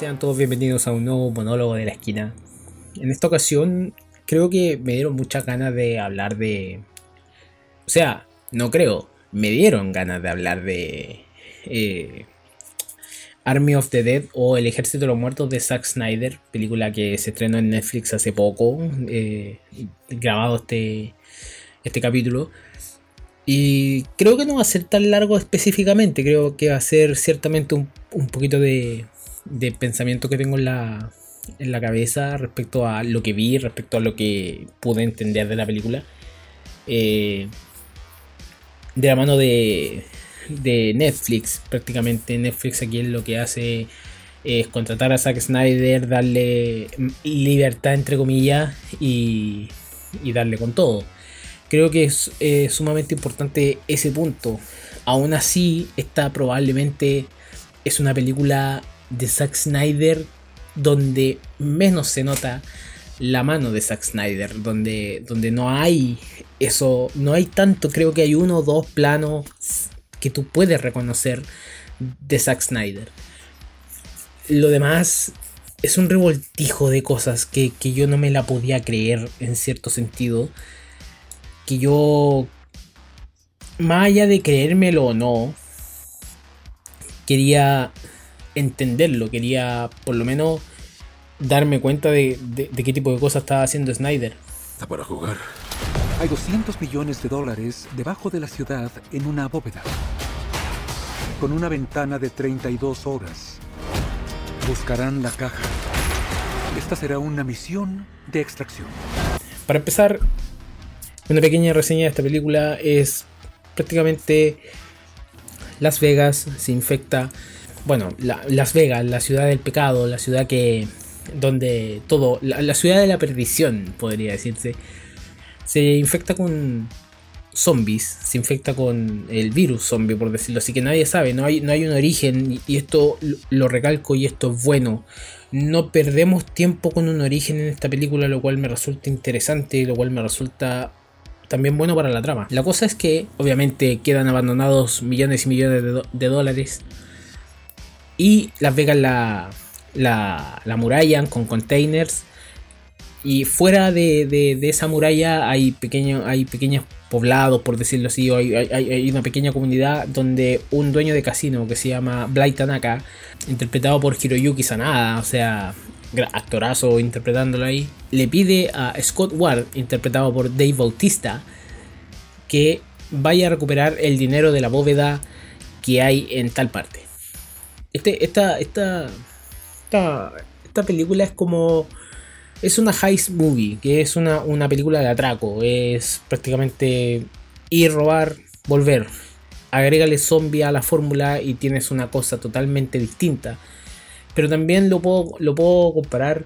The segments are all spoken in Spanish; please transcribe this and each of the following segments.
Sean todos bienvenidos a un nuevo monólogo de la esquina. En esta ocasión creo que me dieron muchas ganas de hablar de... O sea, no creo, me dieron ganas de hablar de... Eh, Army of the Dead o El Ejército de los Muertos de Zack Snyder, película que se estrenó en Netflix hace poco, eh, grabado este, este capítulo. Y creo que no va a ser tan largo específicamente, creo que va a ser ciertamente un, un poquito de, de pensamiento que tengo en la, en la cabeza respecto a lo que vi, respecto a lo que pude entender de la película. Eh, de la mano de, de Netflix, prácticamente. Netflix aquí lo que hace es contratar a Zack Snyder, darle libertad entre comillas y, y darle con todo. Creo que es sumamente importante ese punto. Aún así, esta probablemente es una película de Zack Snyder donde menos se nota la mano de Zack Snyder, donde, donde no hay eso, no hay tanto, creo que hay uno o dos planos que tú puedes reconocer de Zack Snyder. Lo demás es un revoltijo de cosas que, que yo no me la podía creer en cierto sentido. Que yo, más allá de creérmelo o no, quería entenderlo, quería por lo menos darme cuenta de, de, de qué tipo de cosas estaba haciendo Snyder. Está para jugar. Hay 200 millones de dólares debajo de la ciudad en una bóveda, con una ventana de 32 horas. Buscarán la caja. Esta será una misión de extracción. Para empezar, una pequeña reseña de esta película es prácticamente Las Vegas se infecta bueno, la, Las Vegas, la ciudad del pecado, la ciudad que donde todo, la, ciudad de la perdición, podría decirse, se infecta con zombies, se infecta con el virus zombie, por decirlo así, que nadie sabe, no hay, no hay un origen, y esto lo recalco y esto es bueno. No perdemos tiempo con un origen en esta película, lo cual me resulta interesante, lo cual me resulta también bueno para la trama. La cosa es que, obviamente, quedan abandonados millones y millones de dólares y Las Vegas la, la, la murallan con containers. Y fuera de, de, de esa muralla hay, pequeño, hay pequeños poblados, por decirlo así, hay, hay, hay, una pequeña comunidad donde un dueño de casino que se llama Blight Tanaka, interpretado por Hiroyuki Sanada, o sea, actorazo interpretándolo ahí, le pide a Scott Ward, interpretado por Dave Bautista, que vaya a recuperar el dinero de la bóveda que hay en tal parte. Este, esta, esta, esta, película es como. Es una heist movie, que es una, una película de atraco. Es prácticamente ir, robar, volver. Agrégale zombie a la fórmula y tienes una cosa totalmente distinta. Pero también lo puedo, lo puedo comparar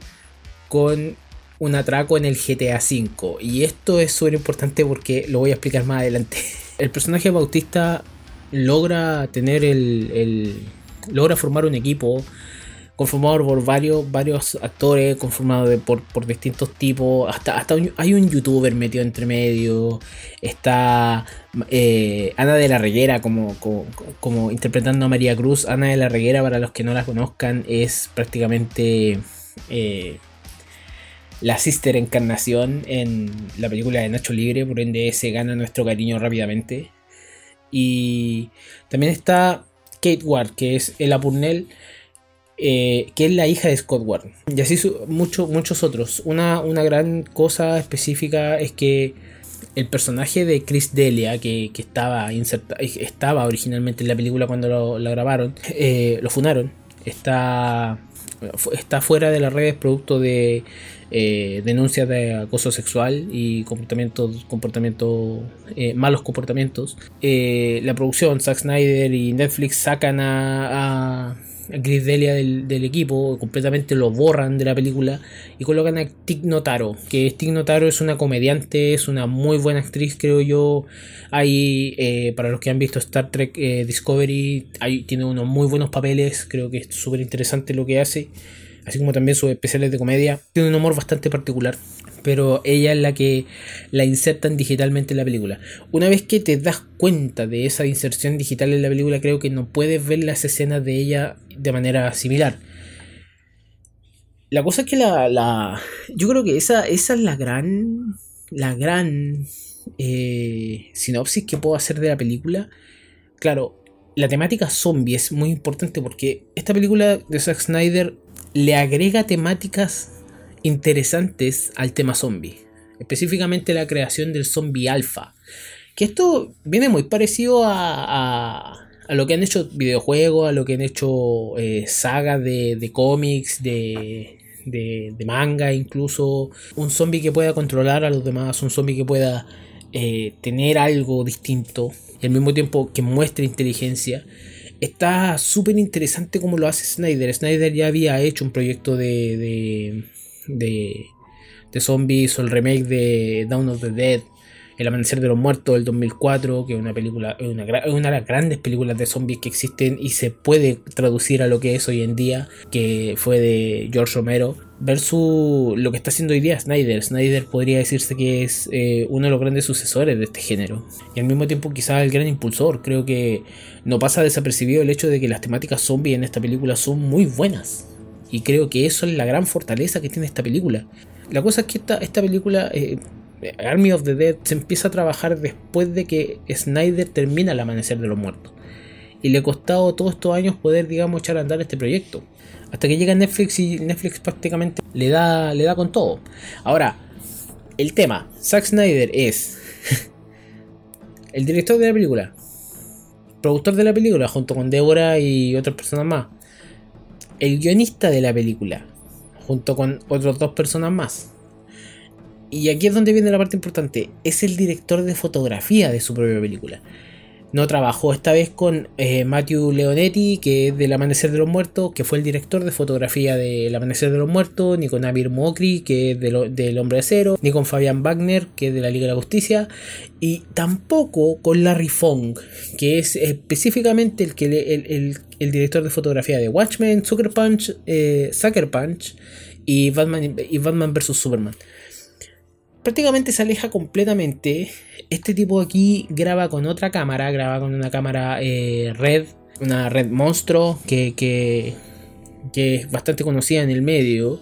con un atraco en el GTA V. Y esto es súper importante porque lo voy a explicar más adelante. El personaje Bautista logra tener el logra formar un equipo conformado por varios, actores, conformado por, distintos tipos. Hasta, hasta hay un youtuber metido entre medio. Está eh, Ana de la Reguera como, como, como, interpretando a María Cruz. Ana de la Reguera, para los que no la conozcan, es prácticamente eh, la sister encarnación en la película de Nacho Libre. Por ende, se gana nuestro cariño rápidamente. Y también está Kate Ward, que es Ella Purnell, eh, que es la hija de Scott Ward. Y así mucho, muchos otros. Una, una, gran cosa específica es que el personaje de Chris Delia, que, que estaba, estaba originalmente en la película cuando lo, lo grabaron, eh, lo funaron, está, está fuera de las redes producto de eh, denuncias de acoso sexual y comportamientos, comportamiento, eh, malos comportamientos. Eh, la producción, Zack Snyder y Netflix sacan a, a Delia del, equipo, completamente lo borran de la película y colocan a Tig Notaro, que Tig Notaro es una comediante, es una muy buena actriz, creo yo. Hay, eh, para los que han visto Star Trek eh, Discovery, tiene unos muy buenos papeles, creo que es súper interesante lo que hace, así como también sus especiales de comedia. Tiene un humor bastante particular pero ella es la que la insertan digitalmente en la película. Una vez que te das cuenta de esa inserción digital en la película, creo que no puedes ver las escenas de ella de manera similar. La cosa es que la, la yo creo que esa, esa es la gran, la gran eh, sinopsis que puedo hacer de la película. Claro, la temática zombie es muy importante porque esta película de Zack Snyder le agrega temáticas interesantes al tema zombie. Específicamente la creación del zombie alfa. Que esto viene muy parecido a, a, lo que han hecho videojuegos, a lo que han hecho eh, sagas de, de cómics, de, de, de, manga incluso. Un zombie que pueda controlar a los demás, un zombie que pueda eh, tener algo distinto y al mismo tiempo que muestre inteligencia. Está súper interesante como lo hace Snyder. Snyder ya había hecho un proyecto de, de, de, de zombies o el remake de Dawn of the Dead el Amanecer de los Muertos del 2004, que es una película, una, una, de las grandes películas de zombies que existen y se puede traducir a lo que es hoy en día, que fue de George Romero, versus lo que está haciendo hoy día Snyder. Snyder podría decirse que es eh, uno de los grandes sucesores de este género y al mismo tiempo quizás el gran impulsor. Creo que no pasa desapercibido el hecho de que las temáticas zombies en esta película son muy buenas. Y creo que eso es la gran fortaleza que tiene esta película. La cosa es que esta, esta película eh, Army of the Dead se empieza a trabajar después de que Snyder termina el amanecer de los muertos. Y le ha costado todos estos años poder, digamos, echar a andar este proyecto. Hasta que llega Netflix y Netflix prácticamente le da, le da con todo. Ahora, el tema, Zack Snyder es el director de la película, productor de la película junto con Deborah y otras personas más, el guionista de la película junto con otras dos personas más y aquí es donde viene la parte importante, es el director de fotografía de su propia película. No trabajó esta vez con eh, Matthew Leonetti, que es del Amanecer de los Muertos, que fue el director de fotografía del Amanecer de los Muertos, ni con Amir Mokri, que es del Hombre de Acero, ni con Fabián Wagner, que es de la Liga de la Justicia, y tampoco con Larry Fong, que es específicamente el, que el, el, director de fotografía de Watchmen, Sucker Punch, eh, Punch y Batman, y Batman vs. Superman prácticamente se aleja completamente. Este tipo aquí graba con otra cámara, graba con una cámara eh, red, una red monstruo que, que, es bastante conocida en el medio.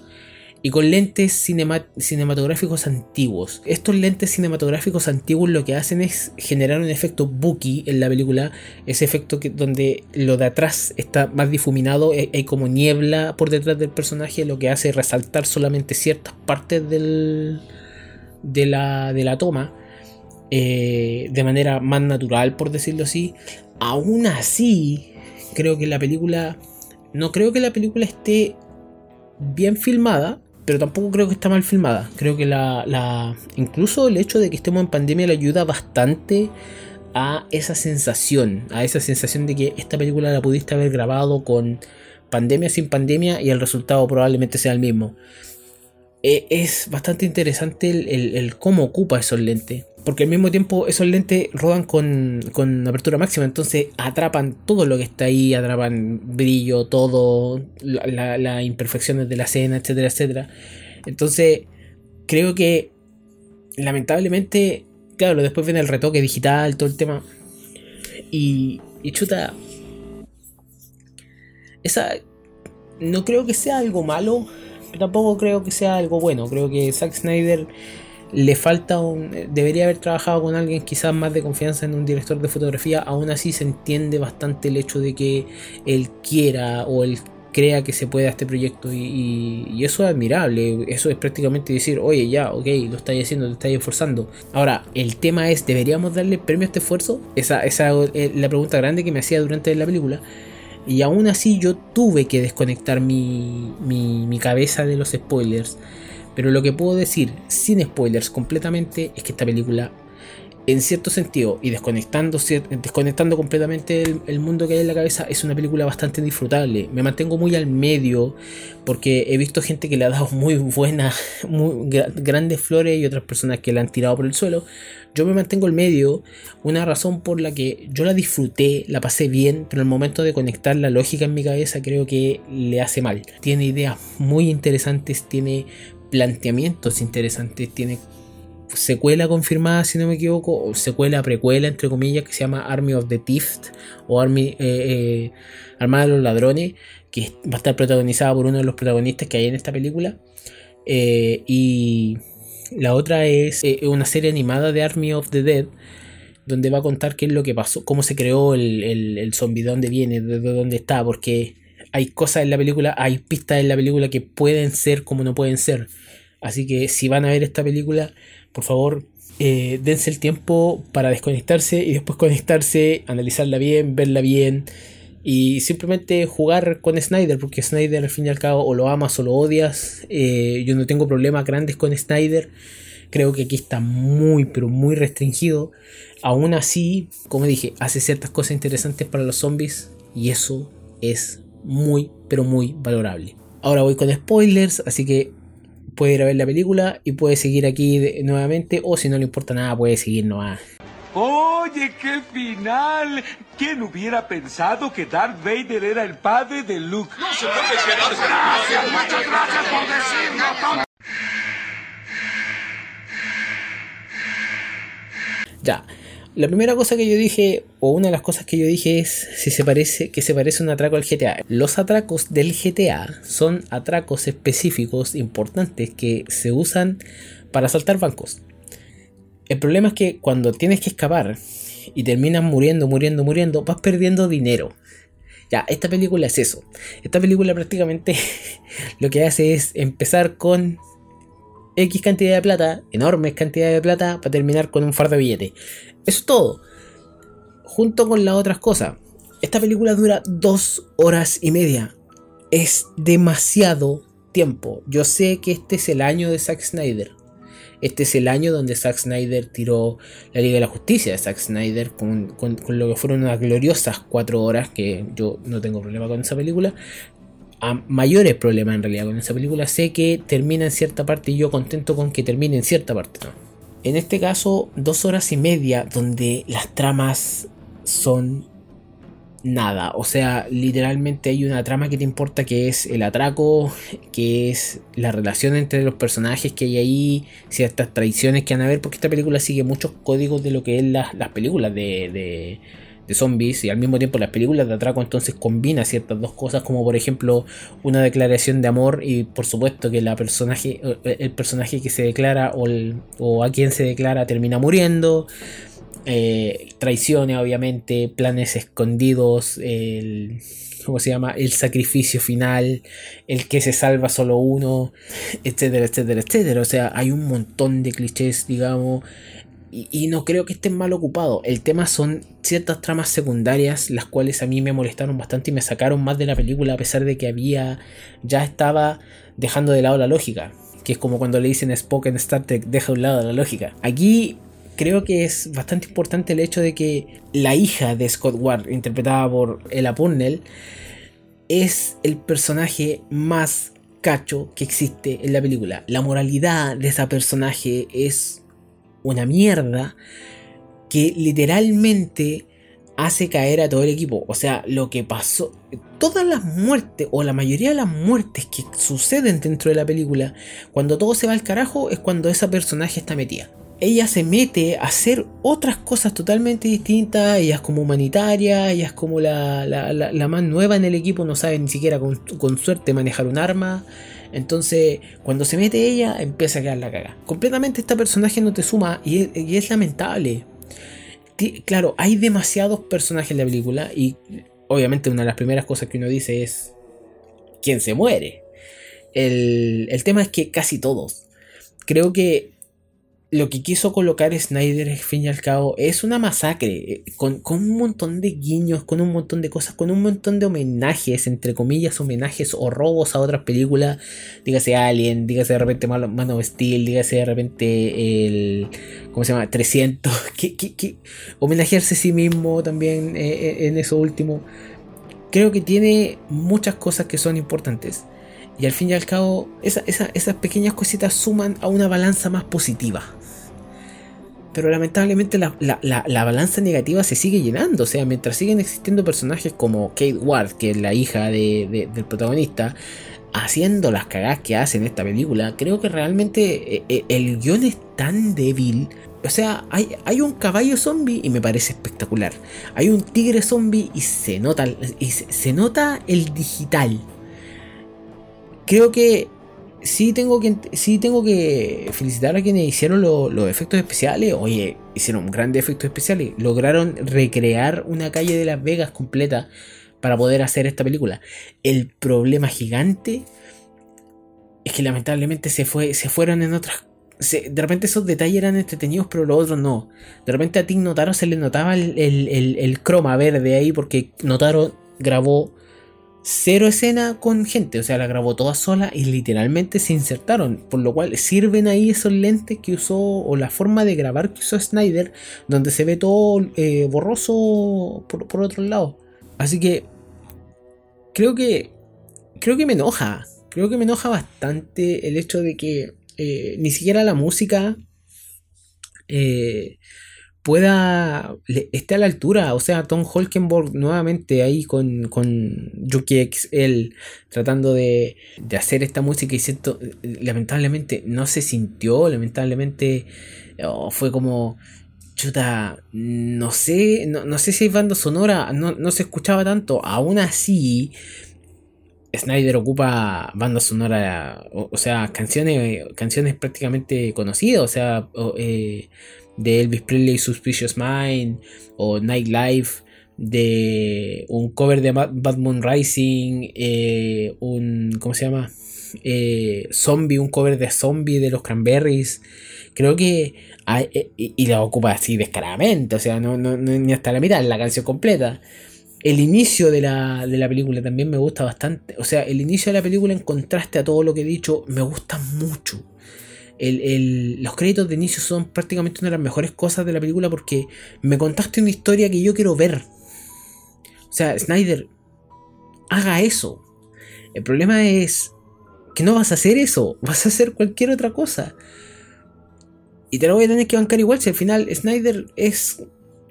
Y con lentes cinematográficos antiguos. Estos lentes cinematográficos antiguos lo que hacen es generar un efecto bookie en la película. Ese efecto que, donde lo de atrás está más difuminado, hay, hay como niebla por detrás del personaje, lo que hace resaltar solamente ciertas partes del, de la, de la toma eh, de manera más natural, por decirlo así. Aún así, creo que la película. No creo que la película esté bien filmada, pero tampoco creo que está mal filmada. Creo que la, la, incluso el hecho de que estemos en pandemia le ayuda bastante a esa sensación, a esa sensación de que esta película la pudiste haber grabado con pandemia sin pandemia y el resultado probablemente sea el mismo. Eh, es bastante interesante el, cómo ocupa esos lentes. Porque al mismo tiempo esos lentes rodan con, apertura máxima, entonces atrapan todo lo que está ahí, atrapan brillo, todo, las imperfecciones de la escena, etcétera, etcétera. Entonces, creo que lamentablemente, claro, después viene el retoque digital, todo el tema. Y, y chuta, esa no creo que sea algo malo tampoco creo que sea algo bueno. Creo que Zack Snyder le falta un. Debería haber trabajado con alguien quizás más de confianza en un director de fotografía. Aún así se entiende bastante el hecho de que él quiera o él crea que se pueda este proyecto y, eso es admirable, eso es prácticamente decir, oye ya, ok, lo estáis haciendo, lo estáis esforzando. Ahora, el tema es, ¿deberíamos darle premio a este esfuerzo? Esa, esa es la pregunta grande que me hacía durante la película. Y aún así yo tuve que desconectar mi, mi, cabeza de los spoilers. Pero lo que puedo decir sin spoilers completamente es que esta película en cierto sentido, y desconectando, desconectando completamente el, mundo que hay en la cabeza, es una película bastante disfrutable. Me mantengo muy al medio, porque he visto gente que le ha dado muy buenas, muy grandes flores y otras personas que la han tirado por el suelo. Yo me mantengo al medio, una razón por la que yo la disfruté, la pasé bien, pero el momento de conectar la lógica en mi cabeza creo que le hace mal. Tiene ideas muy interesantes, tiene planteamientos interesantes, tiene secuela confirmada, si no me equivoco, o secuela, precuela, entre comillas, que se llama Army of the Thieves o Army, eh, Armada de los Ladrones, que va a estar protagonizada por uno de los protagonistas que hay en esta película. y la otra es una serie animada de Army of the Dead, donde va a contar qué es lo que pasó, cómo se creó el, el, el zombie, de dónde viene, de dónde está, porque hay cosas en la película, hay pistas en la película que pueden ser como no pueden ser. Así que si van a ver esta película, por favor, eh, dense el tiempo para desconectarse y después conectarse, analizarla bien, verla bien y simplemente jugar con Snyder, porque Snyder al fin y al cabo o lo amas o lo odias. Eh, yo no tengo problemas grandes con Snyder. Creo que aquí está muy, pero muy restringido. Aún así, como dije, hace ciertas cosas interesantes para los zombies y eso es muy, pero muy valorable. Ahora voy con spoilers, así que puede ir a ver la película y puede seguir aquí nuevamente o si no le importa nada puede seguir nomás. Oye, qué final. ¿Quién hubiera pensado que Darth Vader era el padre de Luke? No se puede quedarse. Gracias, muchas gracias por decirlo. Ya, la primera cosa que yo dije, o una de las cosas que yo dije es si se parece, que se parece un atraco al GTA. Los atracos del GTA son atracos específicos importantes que se usan para asaltar bancos. El problema es que cuando tienes que escapar y terminas muriendo, muriendo, muriendo, vas perdiendo dinero. Ya, esta película es eso. Esta película prácticamente lo que hace es empezar con X cantidad de plata, enormes cantidades de plata, para terminar con un fardo de billetes. Eso es todo. Junto con las otras cosas. Esta película dura dos horas y media. Es demasiado tiempo. Yo sé que este es el año de Zack Snyder. Este es el año donde Zack Snyder tiró la Liga de la Justicia Zack Snyder con, lo que fueron unas gloriosas cuatro horas, que yo no tengo problema con esa película. A mayores problemas en realidad con esa película. Sé que termina en cierta parte y yo contento con que termine en cierta parte. ¿no? En este caso, dos horas y media donde las tramas son nada. O sea, literalmente hay una trama que te importa que es el atraco, que es la relación entre los personajes que hay ahí, ciertas traiciones que van a ver, porque esta película sigue muchos códigos de lo que es las películas de zombies y al mismo tiempo las películas de atraco entonces combina ciertas dos cosas como por ejemplo una declaración de amor y por supuesto que la personaje el personaje que se declara o, a quien se declara termina muriendo eh, traiciones obviamente planes escondidos el ¿cómo se llama? El sacrificio final, el que se salva solo uno, etcétera, etcétera, etcétera. O sea, hay un montón de clichés, digamos, y, no creo que estén mal ocupados. El tema son ciertas tramas secundarias, las cuales a mí me molestaron bastante y me sacaron más de la película, a pesar de que había. ya estaba dejando de lado la lógica. Que es como cuando le dicen a Spock en Star Trek, deja de un lado la lógica. Aquí creo que es bastante importante el hecho de que la hija de Scott Ward, interpretada por Ella Purnell, es el personaje más cacho que existe en la película. La moralidad de esa personaje es una mierda que literalmente hace caer a todo el equipo. O sea, lo que pasó, todas las muertes o la mayoría de las muertes que suceden dentro de la película, cuando todo se va al carajo, es cuando esa personaje está metida. Ella se mete a hacer otras cosas totalmente distintas, ella es como humanitaria, ella es como la, la, más nueva en el equipo, no sabe ni siquiera con, con suerte manejar un arma. Entonces, cuando se mete ella, empieza a quedar la caga. Completamente este personaje no te suma y es, lamentable. claro, hay demasiados personajes en la película y obviamente una de las primeras cosas que uno dice es quién se muere. El, el tema es que casi todos. Creo que lo que quiso colocar Snyder, al fin y al cabo, es una masacre. Eh, con, un montón de guiños, con un montón de cosas, con un montón de homenajes, entre comillas, homenajes o robos a otras películas. Dígase Alien, dígase de repente Man of Steel, dígase de repente el. ¿Cómo se llama? 300. Que, homenajearse a sí mismo también eh, eh, en eso último. Creo que tiene muchas cosas que son importantes. Y al fin y al cabo, esas pequeñas cositas suman a una balanza más positiva. Pero lamentablemente la, balanza negativa se sigue llenando. O sea, mientras siguen existiendo personajes como Kate Ward, que es la hija del protagonista, haciendo las cagadas que hace en esta película, creo que realmente eh, eh, el guion es tan débil. O sea, hay, hay, un caballo zombie y me parece espectacular. Hay un tigre zombie y se nota, y se, nota el digital. Creo que sí tengo que, sí tengo que felicitar a quienes hicieron los efectos especiales. Oye, hicieron grandes efectos especiales. Lograron recrear una calle de Las Vegas completa para poder hacer esta película. El problema gigante es que lamentablemente se, fue, se fueron en otras... de repente esos detalles eran entretenidos, pero los otros no. De repente a Tig Notaro se le notaba el, el, croma verde ahí porque Notaro grabó cero escena con gente, o sea, la grabó toda sola y literalmente se insertaron, por lo cual sirven ahí esos lentes que usó o la forma de grabar que usó Snyder, donde se ve todo eh, borroso por, por otro lado. Así que creo que creo que me enoja. Creo que me enoja bastante el hecho de que eh, ni siquiera la música eh, pueda esté a la altura. O sea, Tom Holkenborg nuevamente ahí con, con Yuki XL tratando de, de, hacer esta música y siento, lamentablemente no se sintió, lamentablemente oh, fue como chuta, no sé, no, sé si hay banda sonora, no, se escuchaba tanto. Aún así, Snyder ocupa banda sonora, o, sea, canciones, canciones prácticamente conocidas, o sea, eh, de Elvis Presley, Suspicious Mind, o Nightlife, de un cover de Bad Moon Rising, eh, un, ¿cómo se llama? Eh, zombie, un cover de Zombie de los Cranberries. Creo que eh, y, la ocupa así descaradamente, o sea, no, ni hasta la mitad, la canción completa. El inicio de la, película también me gusta bastante. O sea, el inicio de la película en contraste a todo lo que he dicho, me gusta mucho. Los créditos de inicio son prácticamente una de las mejores cosas de la película porque me contaste una historia que yo quiero ver. O sea, Snyder, haga eso. El problema es que no vas a hacer eso, vas a hacer cualquier otra cosa. Y te lo voy a tener que bancar igual si al final Snyder es,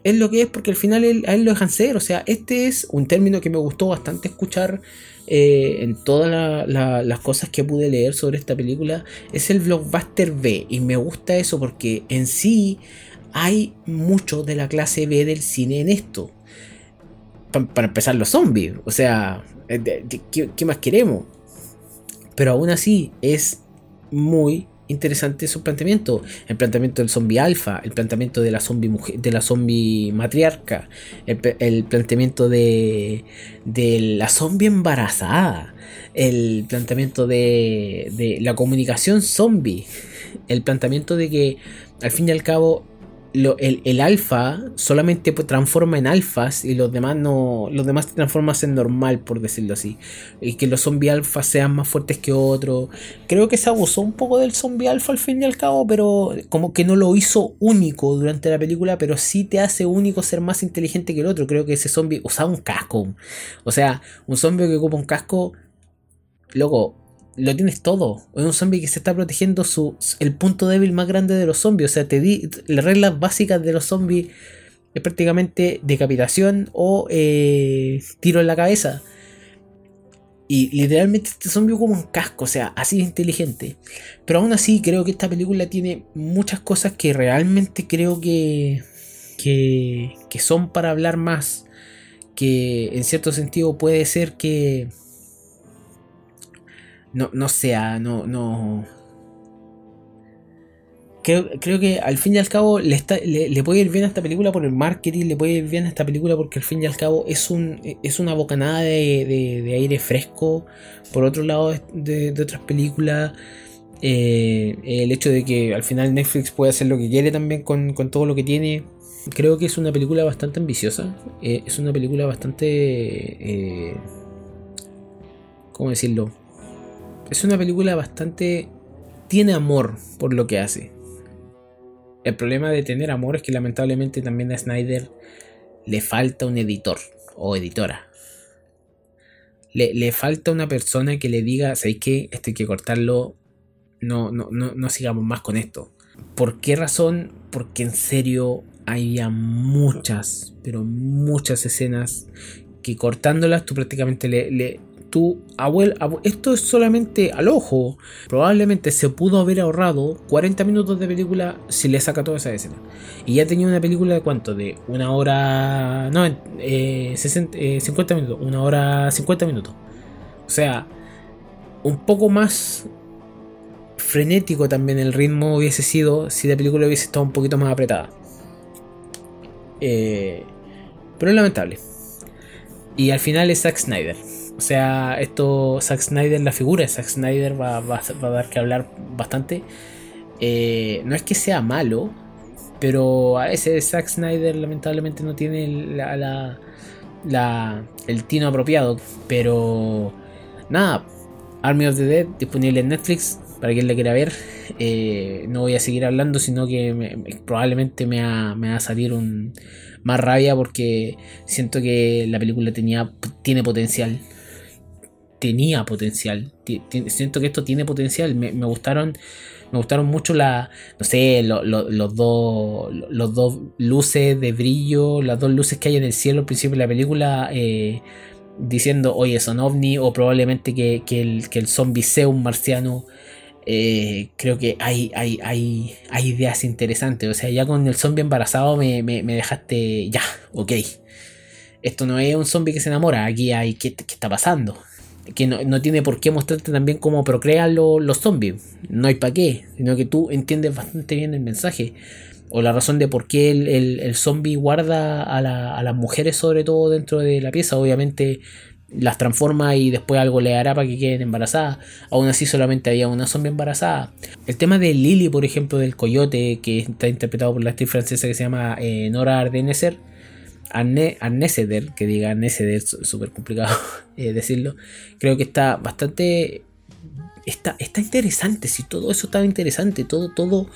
es lo que es porque al final a él lo dejan ser. O sea, este es un término que me gustó bastante escuchar eh, en todas las cosas que pude leer sobre esta película. Es el blockbuster B. Y me gusta eso porque en sí hay mucho de la clase B del cine en esto. para empezar, los zombies. O sea, eh, ¿qué más queremos? Pero aún así es muy interesante su planteamiento. El planteamiento del zombie alfa, el planteamiento de la zombie mujer, de la zombie matriarca, el, planteamiento de, de la zombie embarazada, el planteamiento de, de la comunicación zombie, el planteamiento de que al fin y al cabo el, alfa solamente transforma en alfas y los demás no. Los demás te transforman en normal, por decirlo así. Y que los zombie alfa sean más fuertes que otros. Creo que se abusó un poco del zombie alfa al fin y al cabo, pero como que no lo hizo único durante la película, pero sí te hace único ser más inteligente que el otro. Creo que ese zombie usaba un casco. O sea, un zombie que ocupa un casco. Luego, lo tienes todo. Es un zombie que se está protegiendo su, el punto débil más grande de los zombies. O sea, te di las reglas básicas de los zombies es prácticamente decapitación o eh, tiro en la cabeza. Y literalmente este zombie como un casco, o sea, así de inteligente. Pero aún así creo que esta película tiene muchas cosas que realmente creo que, que, que son para hablar más. Que en cierto sentido puede ser que no, no sea, no, no. Creo, creo, que al fin y al cabo le, está, le, puede ir bien a esta película por el marketing, le puede ir bien a esta película porque al fin y al cabo es, un, es una bocanada de, de, aire fresco. Por otro lado, de, de otras películas, eh, el hecho de que al final Netflix puede hacer lo que quiere también con, con todo lo que tiene. Creo que es una película bastante ambiciosa, eh, es una película bastante... Eh, ¿Cómo decirlo? Es una película bastante... Tiene amor por lo que hace. El problema de tener amor es que lamentablemente también a Snyder le falta un editor o editora. Le, falta una persona que le diga, ¿sabéis qué? Esto hay que cortarlo. No, no, no, no sigamos más con esto. ¿Por qué razón? Porque en serio había muchas, pero muchas escenas que cortándolas tú prácticamente le, tu abuelo, esto es solamente al ojo. Probablemente se pudo haber ahorrado 40 minutos de película si le saca toda esa escena. Y ya tenía una película de cuánto? De una hora. No, eh, 50 eh, minutos. Una hora 50 minutos. O sea, un poco más frenético también el ritmo hubiese sido si la película hubiese estado un poquito más apretada. Eh, pero es lamentable. Y al final es Zack Snyder. O sea, esto, Zack Snyder, la figura de Zack Snyder va, a dar que hablar bastante. Eh, no es que sea malo, pero a ese Zack Snyder lamentablemente no tiene la, el tino apropiado. Pero nada, Army of the Dead disponible en Netflix para quien la quiera ver. Eh, no voy a seguir hablando, sino que probablemente me va, me va a salir un, más rabia porque siento que la película tenía, tiene potencial tenía potencial. Siento que esto tiene potencial. Me, gustaron. Me gustaron mucho la. No sé, los dos. Los dos luces de brillo. Las dos luces que hay en el cielo al principio de la película. Eh, diciendo, oye, son ovni. O probablemente que, el, que el zombie sea un marciano. Eh, creo que hay, hay, hay, hay ideas interesantes. O sea, ya con el zombie embarazado me, dejaste. Ya, ok. Esto no es un zombie que se enamora. Aquí hay. ¿Qué, qué está pasando? Que no, tiene por qué mostrarte también cómo procrean los zombies. No hay para qué, sino que tú entiendes bastante bien el mensaje. O la razón de por qué el, zombie guarda a, las mujeres, sobre todo dentro de la pieza. Obviamente las transforma y después algo le hará para que queden embarazadas. Aún así, solamente había una zombie embarazada. El tema de Lily, por ejemplo, del coyote, que está interpretado por la actriz francesa que se llama eh, Nora Ardeneser Arneseder, que diga Arneseder, súper complicado eh, decirlo, creo que está bastante... Está, está interesante, si todo eso estaba interesante, todo, todo,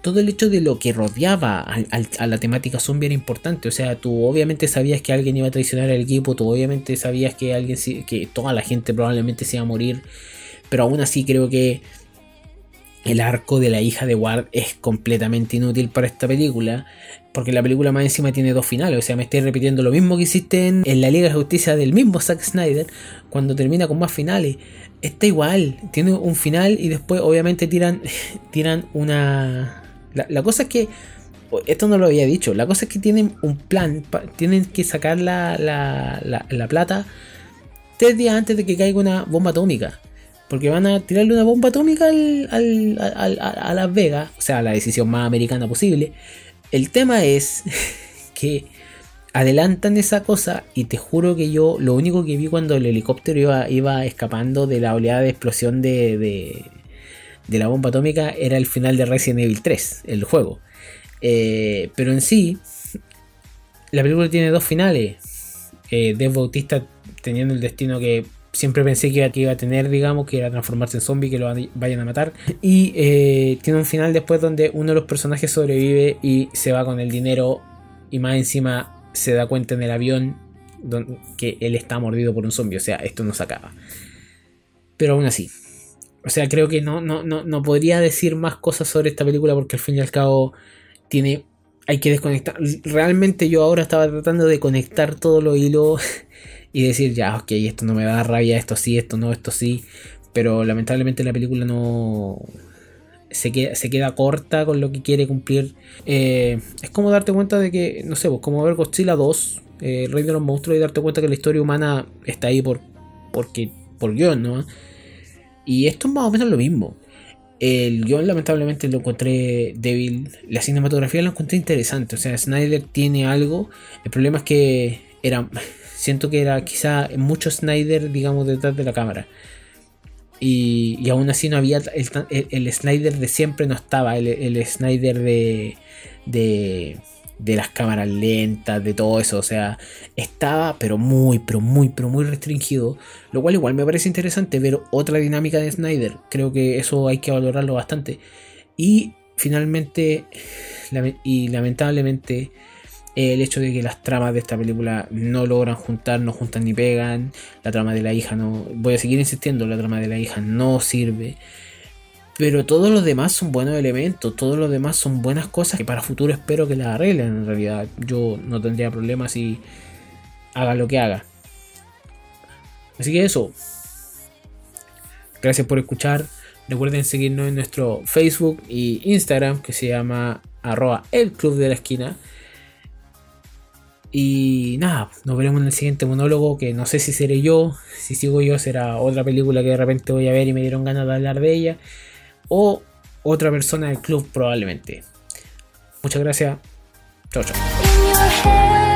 todo el hecho de lo que rodeaba a, la temática zombie era importante. O sea, tú obviamente sabías que alguien iba a traicionar al equipo, tú obviamente sabías que alguien que toda la gente probablemente se iba a morir. Pero aún así creo que el arco de la hija de Ward es completamente inútil para esta película. Porque la película más encima tiene dos finales. O sea, me estoy repitiendo lo mismo que hiciste en, la Liga de Justicia del mismo Zack Snyder. Cuando termina con más finales. Está igual. Tiene un final y después obviamente tiran, tiran una... La, cosa es que... Esto no lo había dicho. La cosa es que tienen un plan. Tienen que sacar la, la, la plata tres días antes de que caiga una bomba atómica. Porque van a tirarle una bomba atómica a Las Vegas. O sea, la decisión más americana posible. El tema es que adelantan esa cosa y te juro que yo lo único que vi cuando el helicóptero iba, escapando de la oleada de explosión de, de, la bomba atómica era el final de Resident Evil 3, el juego. Eh, pero en sí, la película tiene dos finales. Eh, Bautista teniendo el destino que siempre pensé que iba, a tener, digamos, que era transformarse en zombie, que lo vayan a matar. Y eh, tiene un final después donde uno de los personajes sobrevive y se va con el dinero y más encima se da cuenta en el avión que él está mordido por un zombie. O sea, esto no se acaba. Pero aún así. O sea, creo que no, no, no, no podría decir más cosas sobre esta película porque al fin y al cabo tiene... Hay que desconectar. Realmente yo ahora estaba tratando de conectar todos los hilos y decir, ya, ok, esto no me da rabia, esto sí, esto no, esto sí. Pero lamentablemente la película no. Se queda, se queda corta con lo que quiere cumplir. Eh, es como darte cuenta de que, no sé, pues como ver Godzilla 2, eh, Rey de los Monstruos, y darte cuenta que la historia humana está ahí por, porque, por guion, ¿no? Y esto es más o menos lo mismo. El guion lamentablemente lo encontré débil. La cinematografía la encontré interesante. O sea, Snyder tiene algo. El problema es que era Siento que era quizá mucho Snyder, digamos, detrás de la cámara. Y, aún así no había. El, Snyder de siempre no estaba. El, Snyder de, de, de. las cámaras lentas, de todo eso. O sea, estaba, pero muy, pero muy, pero muy restringido. Lo cual igual me parece interesante ver otra dinámica de Snyder. Creo que eso hay que valorarlo bastante. Y finalmente, y lamentablemente, el hecho de que las tramas de esta película no logran juntar, no juntan ni pegan, la trama de la hija no, voy a seguir insistiendo, la trama de la hija no sirve, pero todos los demás son buenos elementos, todos los demás son buenas cosas que para futuro espero que las arreglen en realidad, yo no tendría problemas si haga lo que haga. Así que eso. Gracias por escuchar. Recuerden seguirnos en nuestro Facebook y Instagram que se llama arroba el club de la esquina. Y nada, nos veremos en el siguiente monólogo que no sé si seré yo, si sigo yo será otra película que de repente voy a ver y me dieron ganas de hablar de ella. O otra persona del club probablemente. Muchas gracias. Chao, chao.